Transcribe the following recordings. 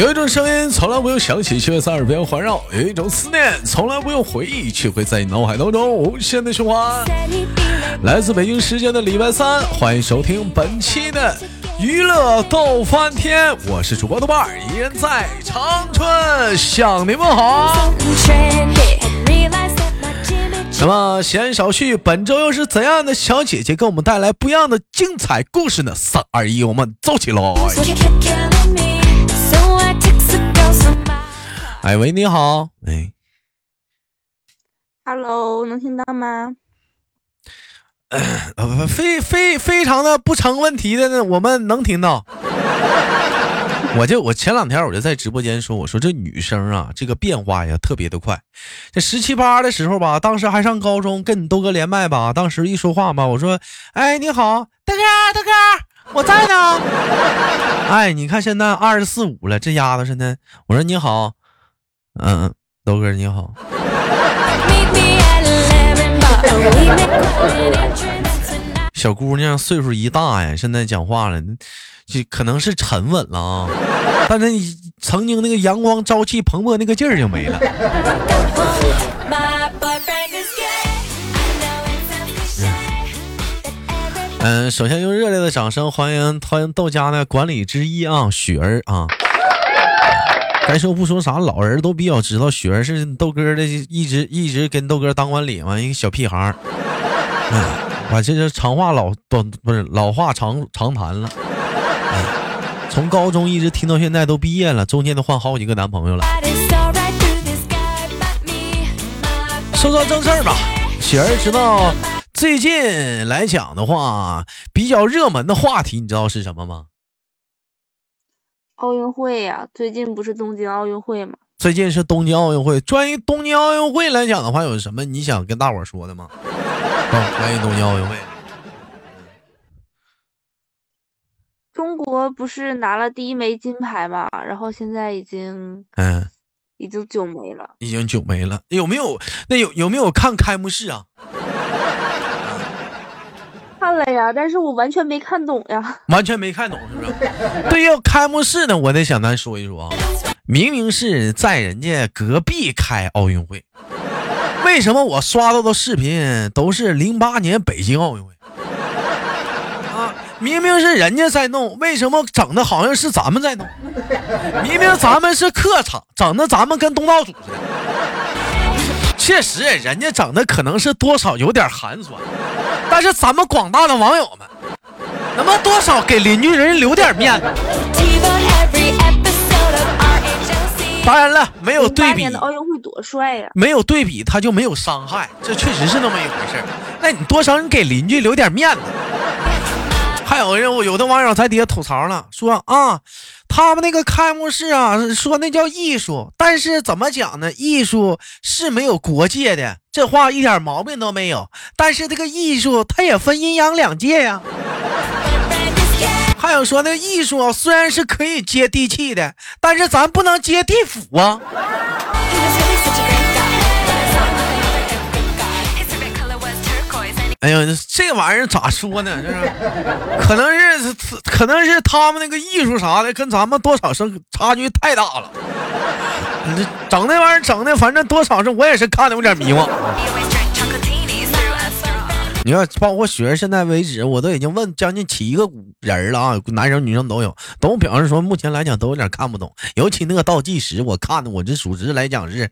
有一种声音从来不用想起，却在耳边环绕；有一种思念从来不用回忆，却会在你脑海当中无限的循环。来自北京时间的礼拜三，欢迎收听本期的娱乐逗翻天，我是主播豆瓣儿，依然在长春向你们好。那么闲言少叙，本周又是怎样的小姐姐给我们带来不一样的精彩故事呢？三二一，我们走起喽！哎喂，你好，哎，Hello，能听到吗？呃，非非非常的不成问题的呢，我们能听到。我就我前两天我就在直播间说，我说这女生啊，这个变化呀特别的快。这十七八的时候吧，当时还上高中，跟你豆哥连麦吧，当时一说话吧，我说，哎，你好，大哥，大哥，我在呢。哎，你看现在二十四五了，这丫头现在，我说你好，嗯，豆哥你好。小姑娘岁数一大呀，现在讲话了。就可能是沉稳了啊，但是你曾经那个阳光朝气蓬勃那个劲儿就没了。嗯，首先用热烈的掌声欢迎欢迎豆家的管理之一啊，雪儿啊。该说不说啥，老人都比较知道，雪儿是豆哥的，一直一直跟豆哥当管理嘛，一个小屁孩儿。嗯，我这是长话老短不是老话长长谈了。从高中一直听到现在，都毕业了，中间都换好几个男朋友了。说说正事儿吧，雪儿知道最近来讲的话，比较热门的话题，你知道是什么吗？奥运会呀，最近不是东京奥运会吗？最近是东京奥运会。关于东京奥运会来讲的话，有什么你想跟大伙说的吗？关于东京奥运会。中国不是拿了第一枚金牌嘛？然后现在已经，嗯，已经九枚了，已经九枚了。有没有？那有有没有看开幕式啊？看了呀，但是我完全没看懂呀。完全没看懂是不是？对呀，开幕式呢，我得想咱说一说啊。明明是在人家隔壁开奥运会，为什么我刷到的视频都是零八年北京奥运会啊？明明是人家在弄，为什么整的好像是咱们在弄？明明咱们是客场，整的咱们跟东道主似的。确实，人家整的可能是多少有点寒酸，但是咱们广大的网友们，能不能多少给邻居人留点面子？当然了，没有对比，奥运会多帅呀！没有对比，他就没有伤害，这确实是那么一回事那你多少你给邻居留点面子？还有人，有的网友在底下吐槽了，说啊，他们那个开幕式啊，说那叫艺术，但是怎么讲呢？艺术是没有国界的，这话一点毛病都没有。但是这个艺术它也分阴阳两界呀。还有说那艺术虽然是可以接地气的，但是咱不能接地府啊。哎呀，这玩意儿咋说呢？就是，可能是，可能是他们那个艺术啥的，跟咱们多少是差距太大了。你这整那玩意儿整的，反正多少是我也是看的有点迷茫。你看，包括雪儿，现在为止，我都已经问将近七个人了啊，男生女生都有，都表示说目前来讲都有点看不懂，尤其那个倒计时，我看的我这属实来讲是。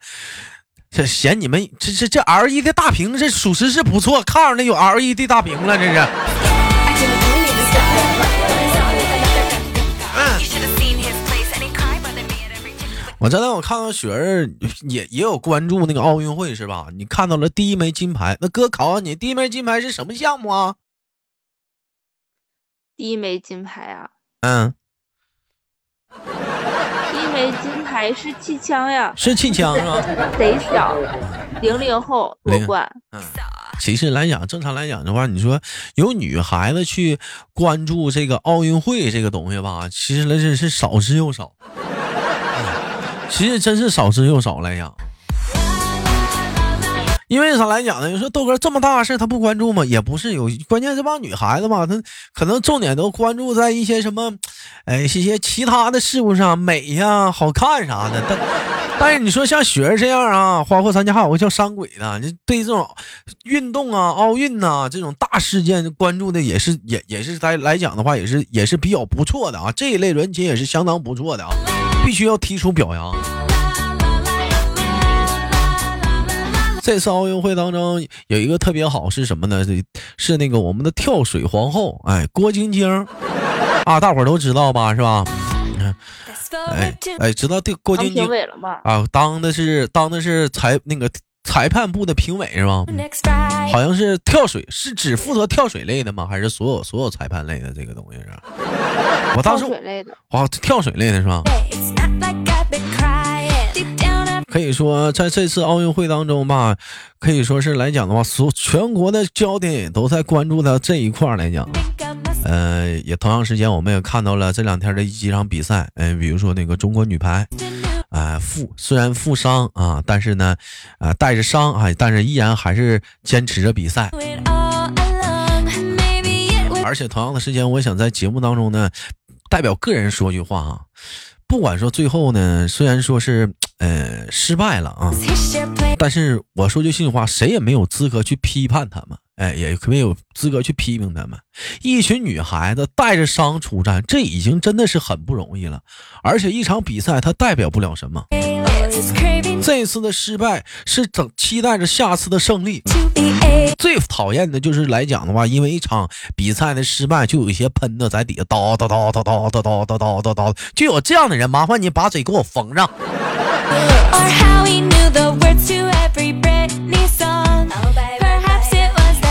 这嫌你们这这这 L E D 大屏，这属实是不错，看上那有 L E D 大屏了，这是。我真的我看到雪儿也也有关注那个奥运会是吧？你看到了第一枚金牌，那哥考考你，第一枚金牌是什么项目啊？第一枚金牌啊？嗯。金牌是气枪呀，是气枪是吧？贼小，零零后夺冠。嗯，其实来讲，正常来讲的话，你说有女孩子去关注这个奥运会这个东西吧，其实来是是少之又少。其实真是少之又少来讲。因为啥来讲呢？你说豆哥这么大事他不关注吗？也不是有，关键这帮女孩子吧，她可能重点都关注在一些什么。哎，一些其他的事物上美呀、好看啥的，但但是你说像雪儿这样啊，花花咱家还有个叫山鬼的，就对这种运动啊、奥运呐、这种大事件关注的也是也也是在来讲的话，也是也是比较不错的啊，这一类人群也是相当不错的啊，必须要提出表扬。这次奥运会当中有一个特别好是什么呢？是是那个我们的跳水皇后，哎，郭晶晶啊，大伙儿都知道吧？是吧？嗯哎哎，知道对郭晶晶？啊，当的是当的是裁那个裁判部的评委是吧？好像是跳水，是只负责跳水类的吗？还是所有所有裁判类的这个东西是？我当跳时水类的，啊，跳水类的是吧？可以说，在这次奥运会当中吧，可以说是来讲的话，所全国的焦点也都在关注到这一块儿来讲。呃，也同样时间，我们也看到了这两天的几场比赛，嗯、比如说那个中国女排，啊、负虽然负伤啊，但是呢，啊、带着伤啊，但是依然还是坚持着比赛。而且同样的时间，我想在节目当中呢，代表个人说句话啊，不管说最后呢，虽然说是呃失败了啊，但是我说句心里话，谁也没有资格去批判他们，哎，也没有资格去批评他们。一群女孩子带着伤出战，这已经真的是很不容易了。而且一场比赛它代表不了什么，这次的失败是等期待着下次的胜利。最讨厌的就是来讲的话，因为一场比赛的失败，就有一些喷子在底下叨叨叨叨叨叨叨叨叨叨叨，就有这样的人，麻烦你把嘴给我缝上。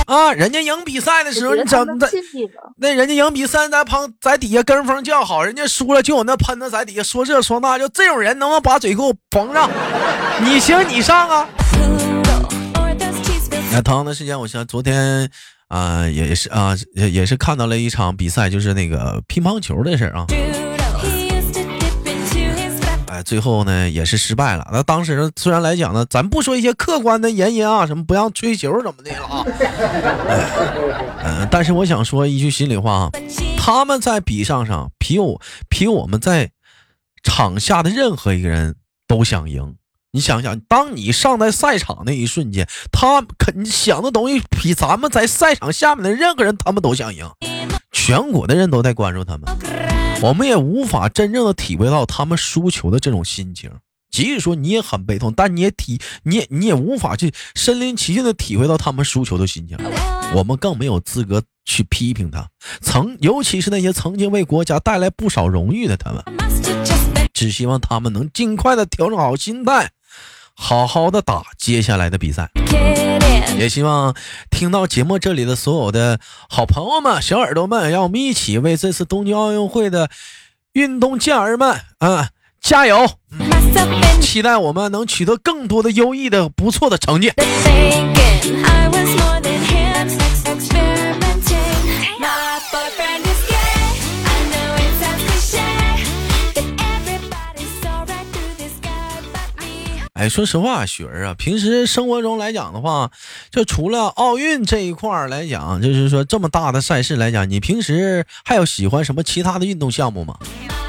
啊，人家赢比赛的时候，你我觉得他们怎么在尽力了。那人家赢比赛在旁在底下跟风叫好，人家输了就有那喷子在底下说这说那，就这种人能不能把嘴给我缝上？你行你上啊！那同样的时间，我想昨天啊、也是啊、也也是看到了一场比赛，就是那个乒乓球的事儿啊。最后呢也是失败了。那当时，虽然来讲呢，咱不说一些客观的原因啊，什么不让吹球怎么的了啊，嗯、但是我想说一句心里话啊，他们在比上上比我比我们在场下的任何一个人都想赢。你想想，当你上在赛场那一瞬间，他肯想的东西比咱们在赛场下面的任何人他们都想赢，全国的人都在关注他们。我们也无法真正的体会到他们输球的这种心情。即使说你也很悲痛，但你也体，你也你也无法去身临其境的体会到他们输球的心情。我们更没有资格去批评他，曾尤其是那些曾经为国家带来不少荣誉的他们。只希望他们能尽快的调整好心态，好好的打接下来的比赛。也希望听到节目这里的所有的好朋友们、小耳朵们，让我们一起为这次东京奥运会的运动健儿们啊加油！期待我们能取得更多的优异的、不错的成绩。哎，说实话，雪儿啊，平时生活中来讲的话，就除了奥运这一块来讲，就是说这么大的赛事来讲，你平时还有喜欢什么其他的运动项目吗？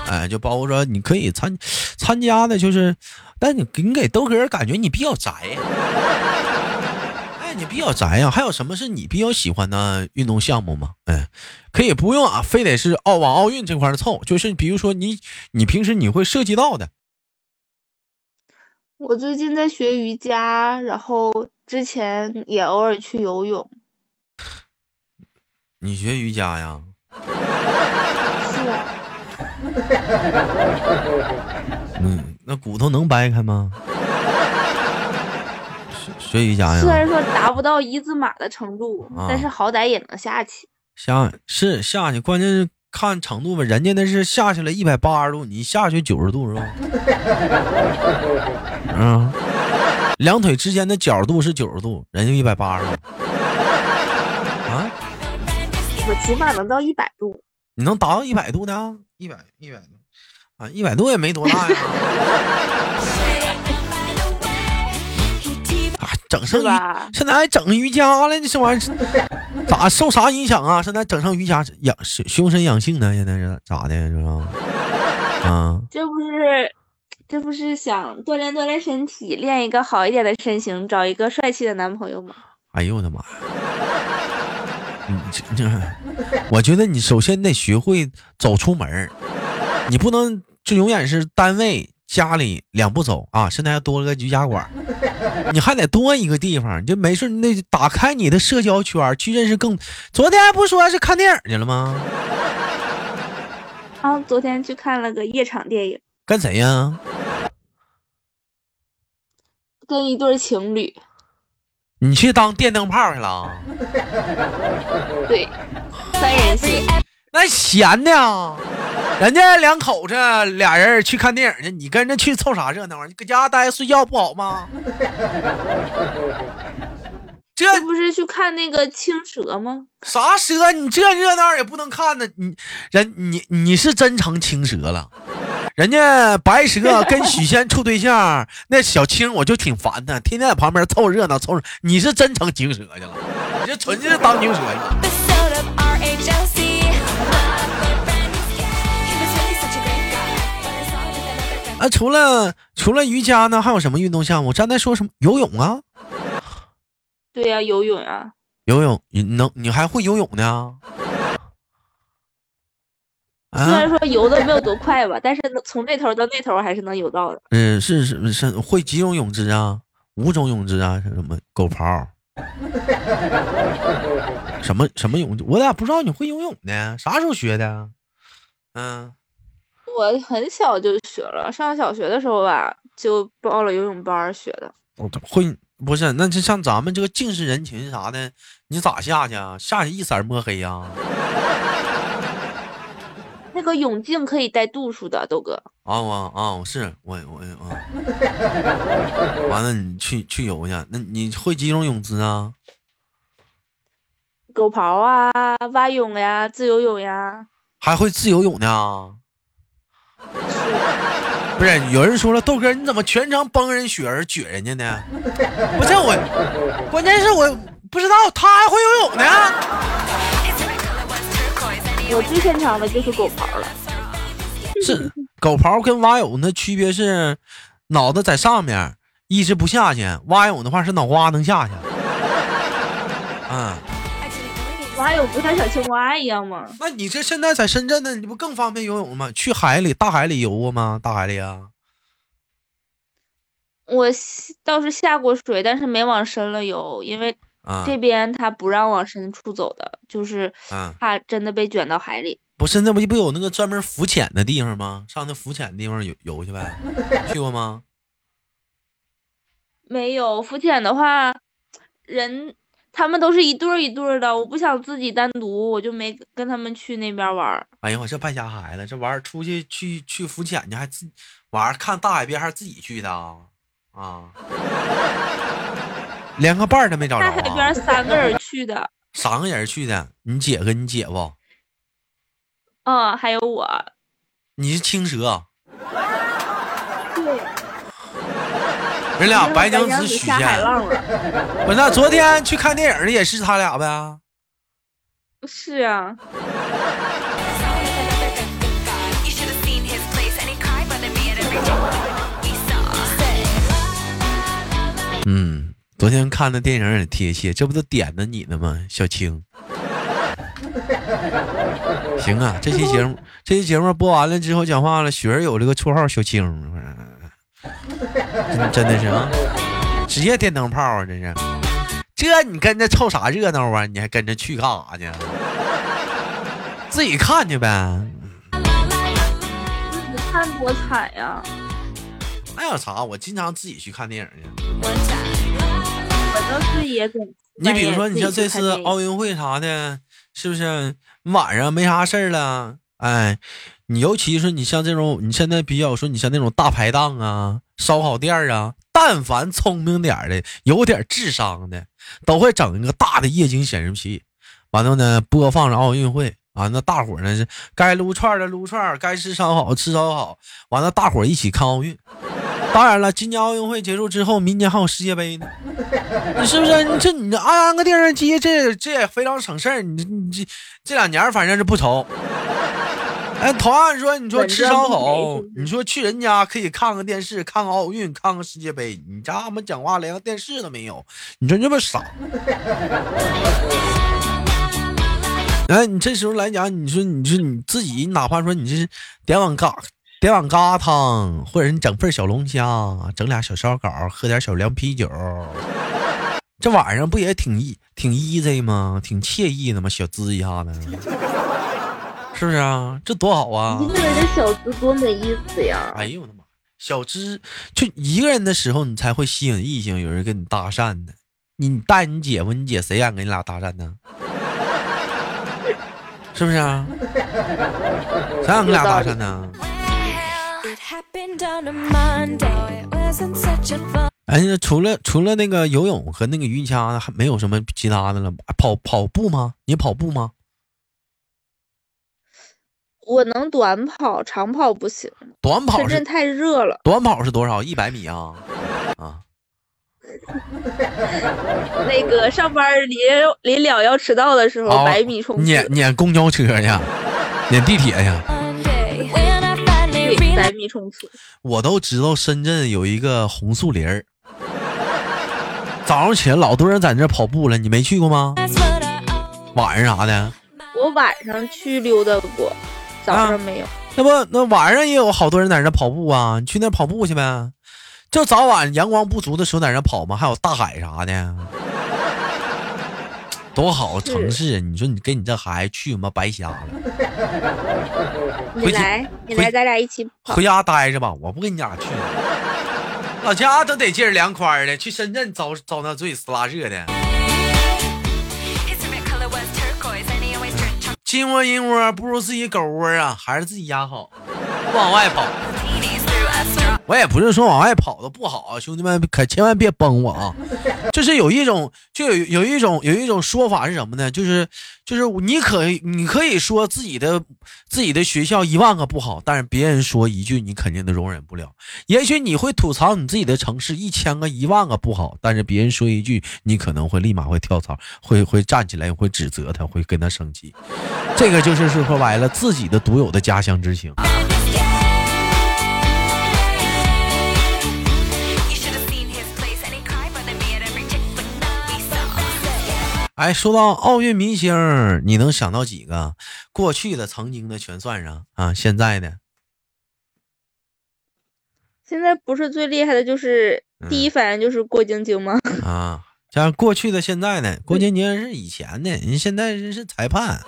哎，就包括说你可以参参加的，就是，但你你给豆哥感觉你比较宅呀、哎，你比较宅呀、还有什么是你比较喜欢的运动项目吗？哎，可以不用啊，非得是奥往奥运这块儿凑，就是比如说你你平时你会涉及到的。我最近在学瑜伽，然后之前也偶尔去游泳。你学瑜伽呀？是啊，嗯，那骨头能掰开吗？学学瑜伽呀？虽然说达不到一字马的程度，啊但是好歹也能下去。下是下去，关键是看程度吧。人家那是下去了一百八十度，你下去九十度是吧？嗯，两腿之间的角度是九十度，人家一百八十度。啊，我起码能到一百度。你能达到一百度的啊？一百一百度啊，一百度也没多大呀。啊，整上瑜，现在还整瑜伽了，你这玩意儿咋受啥影响啊？现在整上瑜伽养修修身养性呢？现在是咋的？是吧？啊，这不是，这不是想锻炼锻炼身体，练一个好一点的身形，找一个帅气的男朋友吗？哎呦我的妈呀！你这这，我觉得你首先得学会走出门儿你不能就永远是单位、家里两步走啊！现在还多了个瑜伽馆，你还得多一个地方，你就没事，你得打开你的社交圈，去认识更。昨天还不说是看电影去了吗？啊，昨天去看了个夜场电影，跟谁呀？跟一对情侣，你去当电灯泡去了？对，三人行。那闲的呀，人家两口子俩人去看电影去，你跟着去凑啥热闹啊？你搁家待着睡觉不好吗？这这不是去看那个青蛇吗？啥蛇？你这热闹也不能看呢。你人你你是真成青蛇了，人家白蛇跟许仙处对象，那小青我就挺烦的，天天在旁边凑热闹凑热。你是真成精蛇去了，你这纯是当精蛇去了。啊，除了除了瑜伽呢，还有什么运动项目？刚才说什么游泳啊？对呀、游泳啊，游泳，你能你还会游泳呢？啊虽然，说游的没有多快吧，但是从这头到那头还是能游到的。嗯，是是是，会几种泳姿啊？五种泳姿啊？是什么狗刨？什么什么泳？我咋不知道你会游泳呢？啥时候学的？嗯，我很小就学了，上小学的时候吧，就报了游泳班学的。会不是？那就像咱们这个近视人群啥的，你咋下去啊？下去一色儿摸黑呀、那个泳镜可以带度数的，豆哥。啊我啊我是我我啊，完了你去去游去，那你会几种泳姿啊？狗刨啊，蛙泳呀，自由泳呀，还会自由泳呢？不是，有人说了，豆哥你怎么全程帮人雪儿撅人家呢？不是我，关键是我不知道他还会游泳呢。我最擅长的就是狗刨了。是狗刨跟蛙泳的区别是，脑子在上面，一直不下去；蛙泳的话是脑瓜能下去。嗯.蛙泳不像小青蛙一样吗？那你这现在在深圳呢，你不更方便游泳吗？去海里、大海里游过吗？大海里啊？我倒是下过水，但是没往深了游，因为啊这边他不让往深处走的，就是啊！怕真的被卷到海里。不是，那不不有那个专门浮潜的地方吗？上那浮潜的地方游游去呗，去过吗？没有浮潜的话，人他们都是一对儿一对儿的，我不想自己单独，我就没跟他们去那边玩。哎呀，我这败家孩子，这玩意儿出去去去浮潜去，还自晚上看大海边还是自己去的啊？啊，连个伴儿都没找着、在海边啊，三个人去的，三个人去的，你姐跟你姐夫，嗯，还有我。你是青蛇，对，人俩白娘娘子许仙。浪了。不是，那昨天去看电影的也是他俩呗？是啊.嗯，昨天看的电影也贴切，这不都点的你呢吗？小青。行啊，这期节目这期节目播完了之后，讲话了，雪儿有这个绰号小青，真 真的是啊，职业电灯泡啊，这是。这你跟着凑啥热闹啊？你还跟着去干啥去？自己看去呗。你看多惨呀！那有啥？我经常自己去看电影去。我倒是也总。你比如说，你像这次奥运会啥的，是不是晚上没啥事儿了？哎，你尤其是你像这种，你现在比较说，你像那种大排档啊、烧烤店儿啊，但凡聪明点儿的、有点智商的，都会整一个大的液晶显示器，完了呢播放着奥运会。完了，大伙儿呢是该撸串儿的撸串儿，该吃烧烤吃烧烤，完了大伙儿一起看奥运。当然了，今年奥运会结束之后，明年还有世界杯呢。你是不是？你这你安个电视机，这这也非常省事儿。你这你这这两年反正是不愁。哎，同样说，你说吃烧烤，你说去人家可以看个电视，看个奥运，看个世界杯，你家俺们讲话连个电视都没有，你说你这么傻？哎，你这时候来讲，你说你说你自己，哪怕说你这是点碗嘎点碗疙瘩汤，或者你整份小龙虾，整俩小烧烤，喝点小凉啤酒，这晚上不也挺意挺 easy 吗？挺惬意的吗？小资一下子，是不是啊？这多好啊！一个人的小资多没意思呀！哎呦我的妈！小资就一个人的时候，你才会吸引异性，有人跟你搭讪呢。你带你姐夫，你姐谁敢跟你俩搭讪呢？是不是啊？谁敢跟你俩搭讪呢？哎，那除了除了那个游泳和那个瑜伽，还没有什么其他的了？跑跑步吗？你跑步吗？我能短跑，长跑不行。短跑深圳太热了，短跑是多少？一百米啊？啊，那个上班临临了要迟到的时候，哦百米冲刺，撵撵公交车去，撵地铁去。Monday. When I finally 对，百米冲刺。我都知道深圳有一个红树林儿，早上起来老多人在那跑步了，你没去过吗晚上啥的，我晚上去溜达过，早啊上没有。那不那晚上也有好多人在那跑步啊，你去那跑步去呗。就早晚阳光不足的时候在那跑嘛，还有大海啥的，多好城市！你说你跟你这孩子去嘛，白瞎了。你来，你来，咱俩一起跑回。家待着吧，我不跟你俩去。老家都得劲儿凉快的，去深圳遭遭那罪，死拉热的。金窝银窝不如自己狗窝啊，还是自己家好，不往外跑。我也不是说往外跑的不好啊，兄弟们可千万别崩我啊！就是有一种，就有有一种有一种说法是什么呢？就是就是你可以你可以说自己的自己的学校一万个不好，但是别人说一句你肯定都容忍不了。也许你会吐槽你自己的城市一千个一万个不好，但是别人说一句，你可能会立马会跳槽，会会站起来，会指责他，会跟他生气。这个就是说白了，自己的独有的家乡之情。哎，说到奥运明星，你能想到几个？过去的、曾经的全算上啊，现在的现在不是最厉害的，就是嗯第一反应就是郭晶晶吗？啊，像过去的、现在的，郭晶晶是以前的，人现在人是裁判。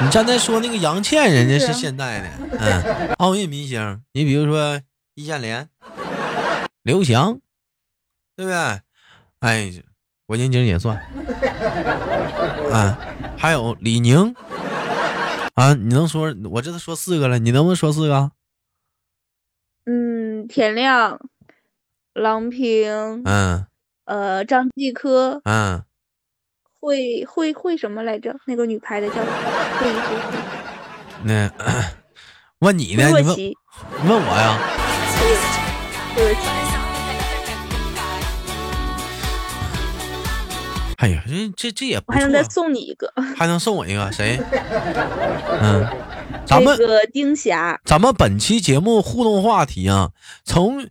你刚才说那个杨倩，人家是现在的，嗯，奥运明星，你比如说易建联、刘翔，对不对？哎，郭晶晶也算，啊，还有李宁，啊，你能说？我这都说四个了，你能不能说四个？嗯，田亮、郎平，嗯呃，张继科，嗯，会会会什么来着？那个女排的叫会会会那 问你呢？你问问我呀？会若琪。哎呀，这这这也不我还能再，送你一个，还能送我一个谁？嗯，咱们那个丁霞，咱们本期节目互动话题啊，从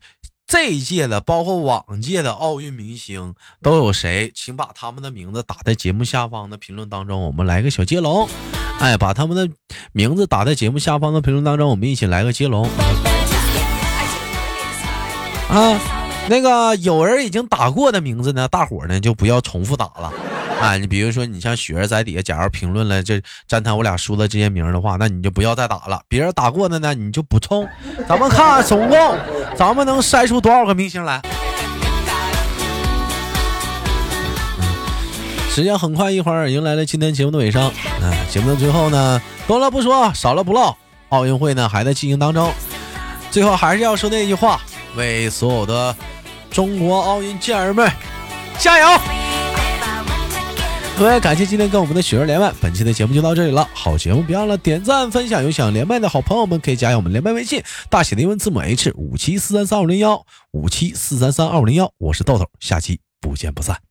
这一届的，包括往届的奥运明星都有谁？请把他们的名字打在节目下方的评论当中，我们来个小接龙。哎，把他们的名字打在节目下方的评论当中，我们一起来个接龙。啊，那个有人已经打过的名字呢，大伙呢就不要重复打了。啊，你比如说，你像雪儿在底下，假如评论了这詹谈我俩输了这些名的话，那你就不要再打了。别人打过的呢，你就补充。咱们看总共咱们能筛出多少个明星来？时间很快，一会儿迎来了今天节目的尾声。啊，节目的最后呢，多了不说，少了不唠，奥运会呢还在进行当中。最后还是要说那句话，为所有的中国奥运健儿们加油！各位，感谢今天跟我们的雪儿连麦，本期的节目就到这里了。好节目，别忘了点赞分享。有想连麦的好朋友们，可以加一下我们连麦微信，大写的英文字母 H 五七四三三二五零幺五七四三三二五零幺。我是豆豆，下期不见不散。